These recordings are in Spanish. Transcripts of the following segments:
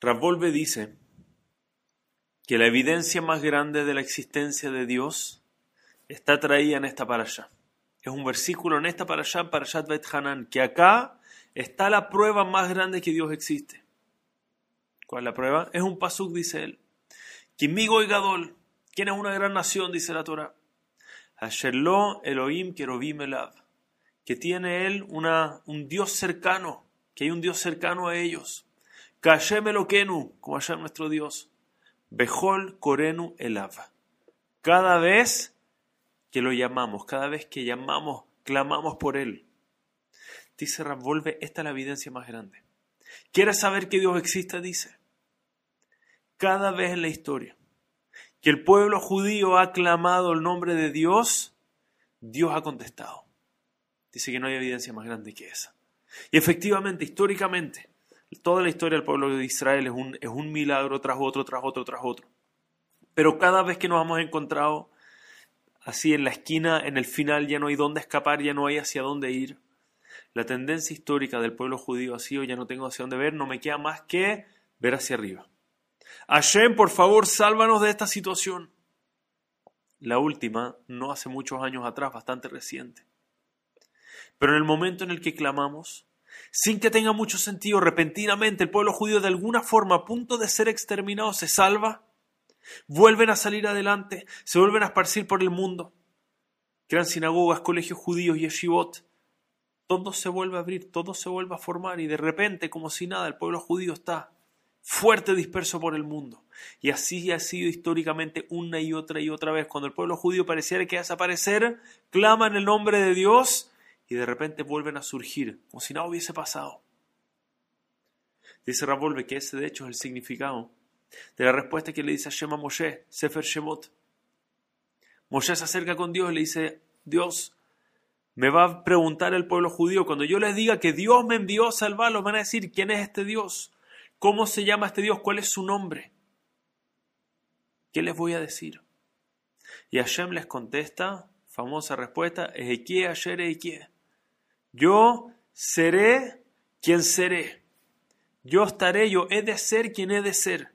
Ravolve dice que la evidencia más grande de la existencia de Dios está traída en esta parasha. Es un versículo en esta parasha, parashat Bet Hanan, que acá está la prueba más grande que Dios existe. ¿Cuál es la prueba? Es un pasuk, dice él. Kimigo y Gadol, ¿quién es una gran nación? Dice la Torah. Asherlo Elohim Kerobim Elav, que tiene él una, un Dios cercano, que hay un Dios cercano a ellos. Kashem como allá nuestro Dios. Bejol Korenu Elav. Cada vez que lo llamamos, cada vez que llamamos, clamamos por él. Dice Ramvolve, esta es la evidencia más grande. ¿Quieres saber que Dios existe? Dice. Cada vez en la historia que el pueblo judío ha clamado el nombre de Dios, Dios ha contestado. Dice que no hay evidencia más grande que esa. Y efectivamente, históricamente, toda la historia del pueblo de Israel es un, es un milagro tras otro, tras otro, tras otro. Pero cada vez que nos hemos encontrado así en la esquina, en el final ya no hay dónde escapar, ya no hay hacia dónde ir. La tendencia histórica del pueblo judío ha sido ya no tengo hacia dónde ver, no me queda más que ver hacia arriba. Hashem, por favor, sálvanos de esta situación. La última, no hace muchos años atrás, bastante reciente. Pero en el momento en el que clamamos, sin que tenga mucho sentido, repentinamente el pueblo judío de alguna forma a punto de ser exterminado se salva, vuelven a salir adelante, se vuelven a esparcir por el mundo. Crean sinagogas, colegios judíos y yeshivot. Todo se vuelve a abrir, todo se vuelve a formar y de repente, como si nada, el pueblo judío está fuerte disperso por el mundo. Y así ha sido históricamente una y otra y otra vez. Cuando el pueblo judío pareciera que desaparecer, claman el nombre de Dios y de repente vuelven a surgir, como si nada hubiese pasado. Dice Ravolve que ese de hecho es el significado de la respuesta que le dice a Shema Moshe, Sefer Shemot. Moshe se acerca con Dios y le dice, Dios, me va a preguntar el pueblo judío, cuando yo les diga que Dios me envió a salvarlos, van a decir, ¿quién es este Dios? ¿Cómo se llama este Dios? ¿Cuál es su nombre? ¿Qué les voy a decir? Y Hashem les contesta, famosa respuesta, Ezequiel, ayer Ezequiel. Yo seré quien seré. Yo estaré, yo he de ser quien he de ser.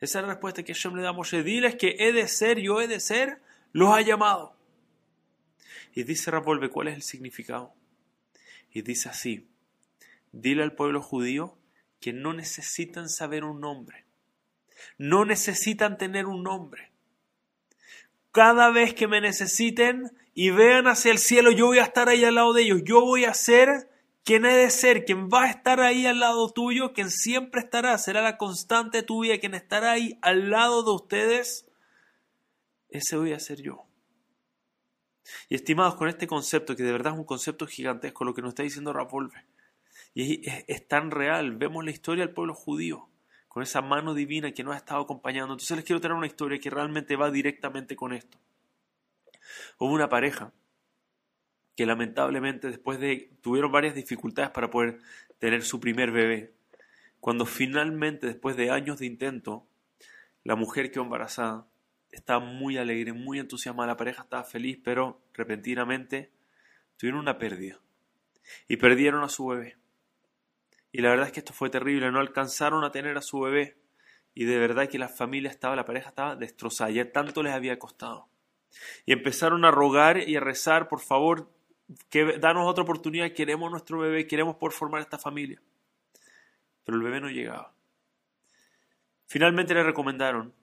Esa es la respuesta que Hashem le da a Moshe. Diles que he de ser, yo he de ser, los ha llamado. Y dice Ravolve, ¿cuál es el significado? Y dice así, dile al pueblo judío que no necesitan saber un nombre, no necesitan tener un nombre. Cada vez que me necesiten y vean hacia el cielo, yo voy a estar ahí al lado de ellos, yo voy a ser quien he de ser, quien va a estar ahí al lado tuyo, quien siempre estará, será la constante tuya, quien estará ahí al lado de ustedes, ese voy a ser yo. Y estimados, con este concepto, que de verdad es un concepto gigantesco, lo que nos está diciendo Rapolve, y es, tan real. Vemos la historia del pueblo judío con esa mano divina que nos ha estado acompañando. Entonces les quiero traer una historia que realmente va directamente con esto. Hubo una pareja que lamentablemente después de tuvieron varias dificultades para poder tener su primer bebé. Cuando finalmente, después de años de intento, la mujer quedó embarazada, estaba muy alegre, muy entusiasmada, la pareja estaba feliz, pero repentinamente tuvieron una pérdida y perdieron a su bebé. Y la verdad es que esto fue terrible, no alcanzaron a tener a su bebé. Y de verdad que la familia estaba, la pareja estaba destrozada, ya tanto les había costado. Y empezaron a rogar y a rezar, por favor, que danos otra oportunidad, queremos nuestro bebé, queremos por formar esta familia. Pero el bebé no llegaba. Finalmente le recomendaron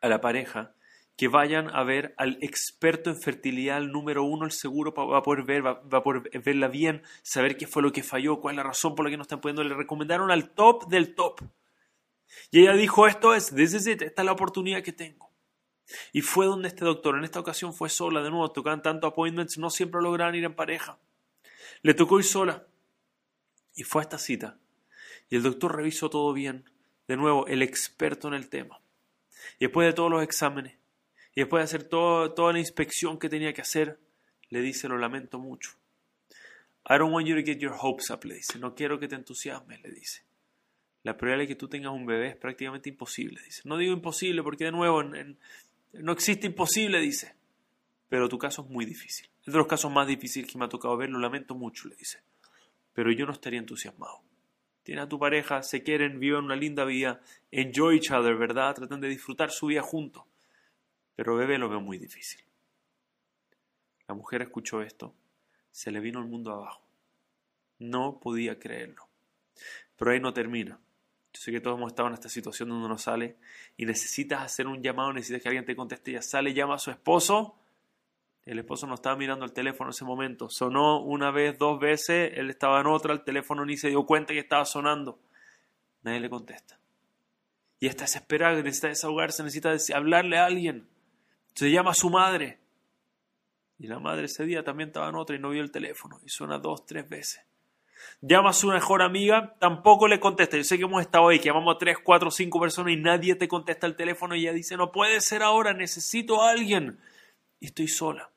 a la pareja que vayan a ver al experto en fertilidad, el número uno, el seguro va a poder ver, va, poder verla bien, saber qué fue lo que falló, cuál es la razón por la que no están pudiendo. Le recomendaron al top del top. Y ella dijo, esto es, desde esta es la oportunidad que tengo. Y fue donde este doctor, en esta ocasión fue sola, de nuevo, tocaban tanto appointments, no siempre lograban ir en pareja. Le tocó ir sola. Y fue a esta cita. Y el doctor revisó todo bien. De nuevo, el experto en el tema. Y después de todos los exámenes, y después de hacer toda la inspección que tenía que hacer, le dice, lo lamento mucho. I don't want you to get your hopes up, le dice. No quiero que te entusiasmes, le dice. La probabilidad de que tú tengas un bebé es prácticamente imposible, dice. No digo imposible porque de nuevo no existe imposible, dice. Pero tu caso es muy difícil. Es de los casos más difíciles que me ha tocado ver, lo lamento mucho, le dice. Pero yo no estaría entusiasmado. Tienes a tu pareja, se quieren, viven una linda vida, enjoy each other, ¿verdad? Tratan de disfrutar su vida juntos. Pero bebé lo veo muy difícil. La mujer escuchó esto, se le vino el mundo abajo. No podía creerlo. Pero ahí no termina. Yo sé que todos hemos estado en esta situación donde uno sale y necesitas hacer un llamado, necesitas que alguien te conteste. Ya sale, llama a su esposo. El esposo no estaba mirando el teléfono en ese momento. Sonó una vez, dos veces, él estaba en otra, el teléfono ni se dio cuenta que estaba sonando. Nadie le contesta. Y está desesperado, necesita desahogarse, necesita hablarle a alguien. Se llama a su madre. Y la madre ese día también estaba en otra y no vio el teléfono. Y suena dos, tres veces. Llama a su mejor amiga, tampoco le contesta. Yo sé que hemos estado ahí, que llamamos a tres, cuatro, cinco personas y nadie te contesta el teléfono y ella dice, no puede ser ahora, necesito a alguien. Y estoy sola.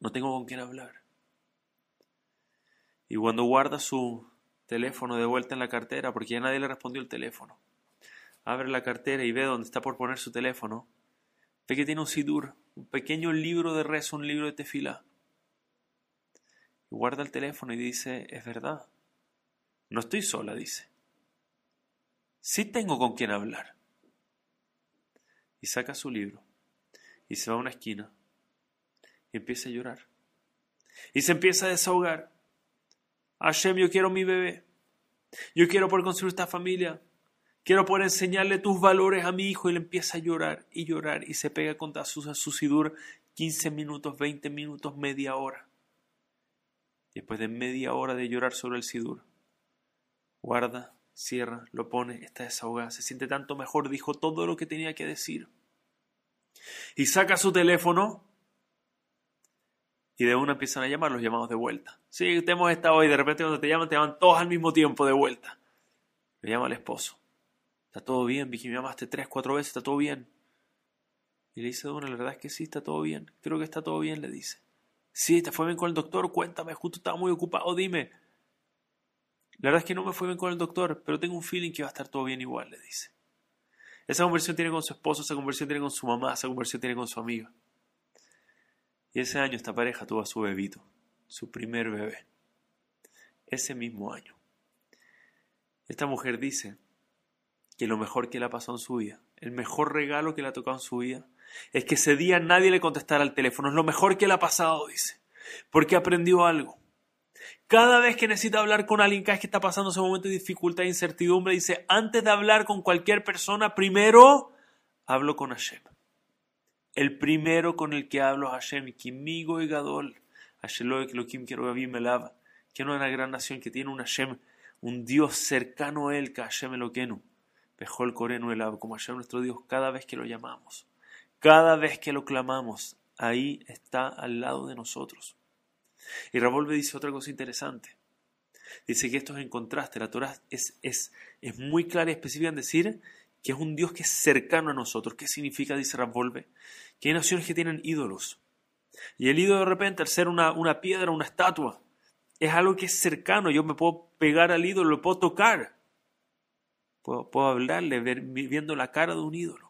No tengo con quién hablar. Y cuando guarda su teléfono de vuelta en la cartera, porque ya nadie le respondió el teléfono, abre la cartera y ve dónde está por poner su teléfono, ve que tiene un sidur, un pequeño libro de rezo, un libro de tefila guarda el teléfono y dice, es verdad, no estoy sola, dice. Sí tengo con quien hablar. Y saca su libro y se va a una esquina y empieza a llorar. Y se empieza a desahogar. Hashem, yo quiero mi bebé. Yo quiero poder construir esta familia. Quiero poder enseñarle tus valores a mi hijo. Y le empieza a llorar y llorar. Y se pega contra su, su sidur 15 minutos, 20 minutos, media hora después de media hora de llorar sobre el sidur, guarda, cierra, lo pone, está desahogada, se siente tanto mejor, dijo todo lo que tenía que decir. Y saca su teléfono y de una empiezan a llamar los llamados de vuelta. Sí, usted hemos estado hoy, de repente cuando te llaman, te llaman todos al mismo tiempo de vuelta. Le llama al esposo. ¿Está todo bien? Vicky, me llamaste tres, cuatro veces, ¿está todo bien? Y le dice de una, la verdad es que sí, está todo bien. Creo que está todo bien, le dice. Sí, te fue bien con el doctor, cuéntame, justo estaba muy ocupado, dime. La verdad es que no me fue bien con el doctor, pero tengo un feeling que va a estar todo bien igual, le dice. Esa conversión tiene con su esposo, esa conversión tiene con su mamá, esa conversión tiene con su amiga. Y ese año esta pareja tuvo a su bebito, su primer bebé. Ese mismo año. Esta mujer dice que lo mejor que le ha pasado en su vida, el mejor regalo que le ha tocado en su vida, es que ese día nadie le contestara al teléfono. Es lo mejor que le ha pasado, dice. Porque aprendió algo. Cada vez que necesita hablar con alguien, cada vez que está pasando ese momento de dificultad e incertidumbre, dice, antes de hablar con cualquier persona, primero hablo con Hashem. El primero con el que hablo es Hashem, Kimigo y Gadol. Hashem me lava. Que es una gran nación que tiene un Hashem, un Dios cercano a él, que Hashem Eloquenu. Mejor el Coreno el como Hashem nuestro Dios, cada vez que lo llamamos. Cada vez que lo clamamos, ahí está al lado de nosotros. Y Ravolve dice otra cosa interesante. Dice que esto es en contraste. La Torah es, es, es muy clara y específica en decir que es un Dios que es cercano a nosotros. ¿Qué significa? Dice Ravolve. Que hay naciones que tienen ídolos. Y el ídolo de repente, al ser una, una piedra, una estatua, es algo que es cercano. Yo me puedo pegar al ídolo, lo puedo tocar. Puedo, puedo hablarle viendo la cara de un ídolo.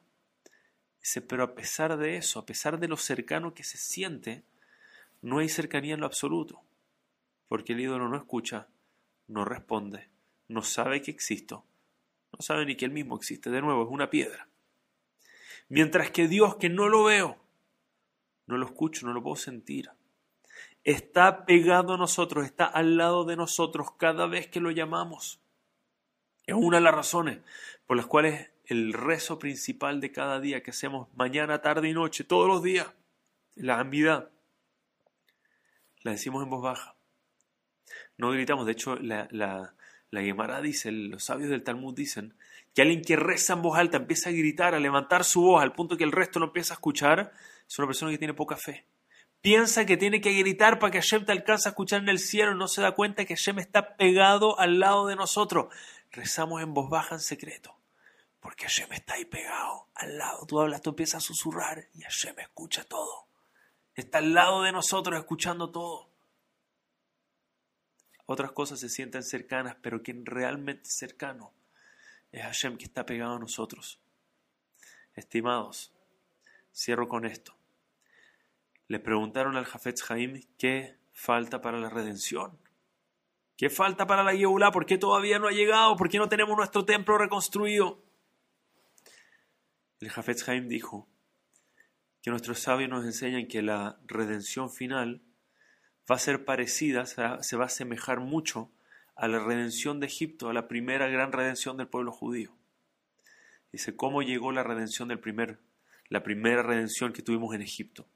Dice, pero a pesar de eso, a pesar de lo cercano que se siente, no hay cercanía en lo absoluto, porque el ídolo no escucha, no responde, no sabe que existo, no sabe ni que él mismo existe, de nuevo, es una piedra. Mientras que Dios, que no lo veo, no lo escucho, no lo puedo sentir, está pegado a nosotros, está al lado de nosotros cada vez que lo llamamos. Es una de las razones por las cuales el rezo principal de cada día que hacemos mañana, tarde y noche, todos los días, la ambidad, la decimos en voz baja. No gritamos, de hecho la, la, la Gemara dice, los sabios del Talmud dicen, que alguien que reza en voz alta empieza a gritar, a levantar su voz al punto que el resto no empieza a escuchar, es una persona que tiene poca fe. Piensa que tiene que gritar para que Hashem te alcance a escuchar en el cielo y no se da cuenta que Hashem está pegado al lado de nosotros. Rezamos en voz baja en secreto. Porque Hashem está ahí pegado, al lado. Tú hablas, tú empiezas a susurrar y Hashem escucha todo. Está al lado de nosotros escuchando todo. Otras cosas se sienten cercanas, pero quien realmente es cercano es Hashem que está pegado a nosotros. Estimados, cierro con esto. Le preguntaron al Jafetz Haim qué falta para la redención. ¿Qué falta para la Yehulá? ¿Por qué todavía no ha llegado? ¿Por qué no tenemos nuestro templo reconstruido? El Jafetz Haim dijo que nuestros sabios nos enseñan que la redención final va a ser parecida, se va a asemejar mucho a la redención de Egipto, a la primera gran redención del pueblo judío. Dice, ¿cómo llegó la redención del primer, la primera redención que tuvimos en Egipto?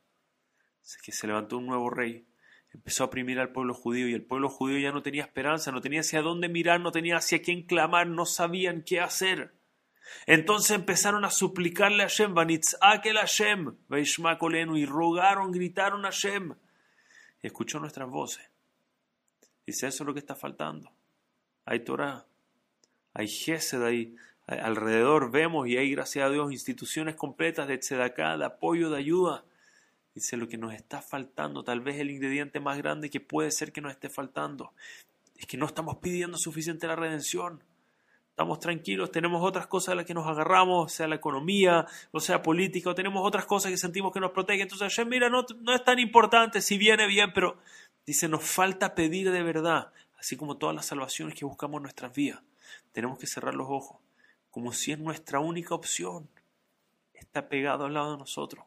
Dice que se levantó un nuevo rey, empezó a oprimir al pueblo judío y el pueblo judío ya no tenía esperanza, no tenía hacia dónde mirar, no tenía hacia quién clamar, no sabían qué hacer. Entonces empezaron a suplicarle a Hashem, el Hashem, y rogaron, gritaron a Hashem. Escuchó nuestras voces. Dice, eso es lo que está faltando. Hay Torah, hay Gesed ahí, alrededor vemos y hay, gracias a Dios, instituciones completas de tzedaká, de apoyo, de ayuda. Dice, lo que nos está faltando, tal vez el ingrediente más grande que puede ser que nos esté faltando, es que no estamos pidiendo suficiente la redención. Estamos tranquilos, tenemos otras cosas a las que nos agarramos, sea la economía, o sea política, o tenemos otras cosas que sentimos que nos protegen. Entonces, mira, no, no es tan importante, si viene bien, pero Dice, nos falta pedir de verdad, así como todas las salvaciones que buscamos en nuestras vidas. Tenemos que cerrar los ojos, como si es nuestra única opción. Está pegado al lado de nosotros.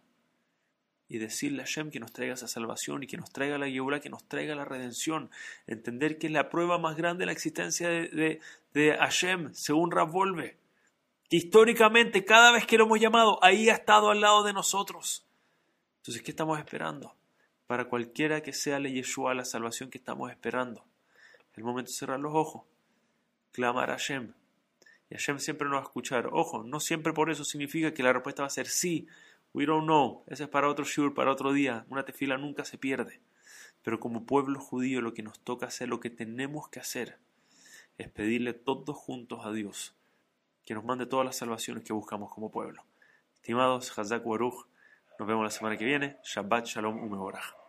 Y decirle a Hashem que nos traiga esa salvación y que nos traiga la Yehula, que nos traiga la redención. Entender que es la prueba más grande de la existencia de, de, Hashem, según Volve. Que históricamente, cada vez que lo hemos llamado, ahí ha estado al lado de nosotros. Entonces, ¿qué estamos esperando? para cualquiera que sea la Yeshua la salvación que estamos esperando. El momento de cerrar los ojos, clamar a Hashem. Y Hashem siempre nos va a escuchar. Ojo, no siempre por eso significa que la respuesta va a ser sí. We don't know. Ese es para otro shur, para otro día. Una tefila nunca se pierde. Pero como pueblo judío lo que nos toca hacer, lo que tenemos que hacer, es pedirle todos juntos a Dios que nos mande todas las salvaciones que buscamos como pueblo. Estimados, Hazak Waruch, nos vemos la semana que viene. Shabbat Shalom Umeorach.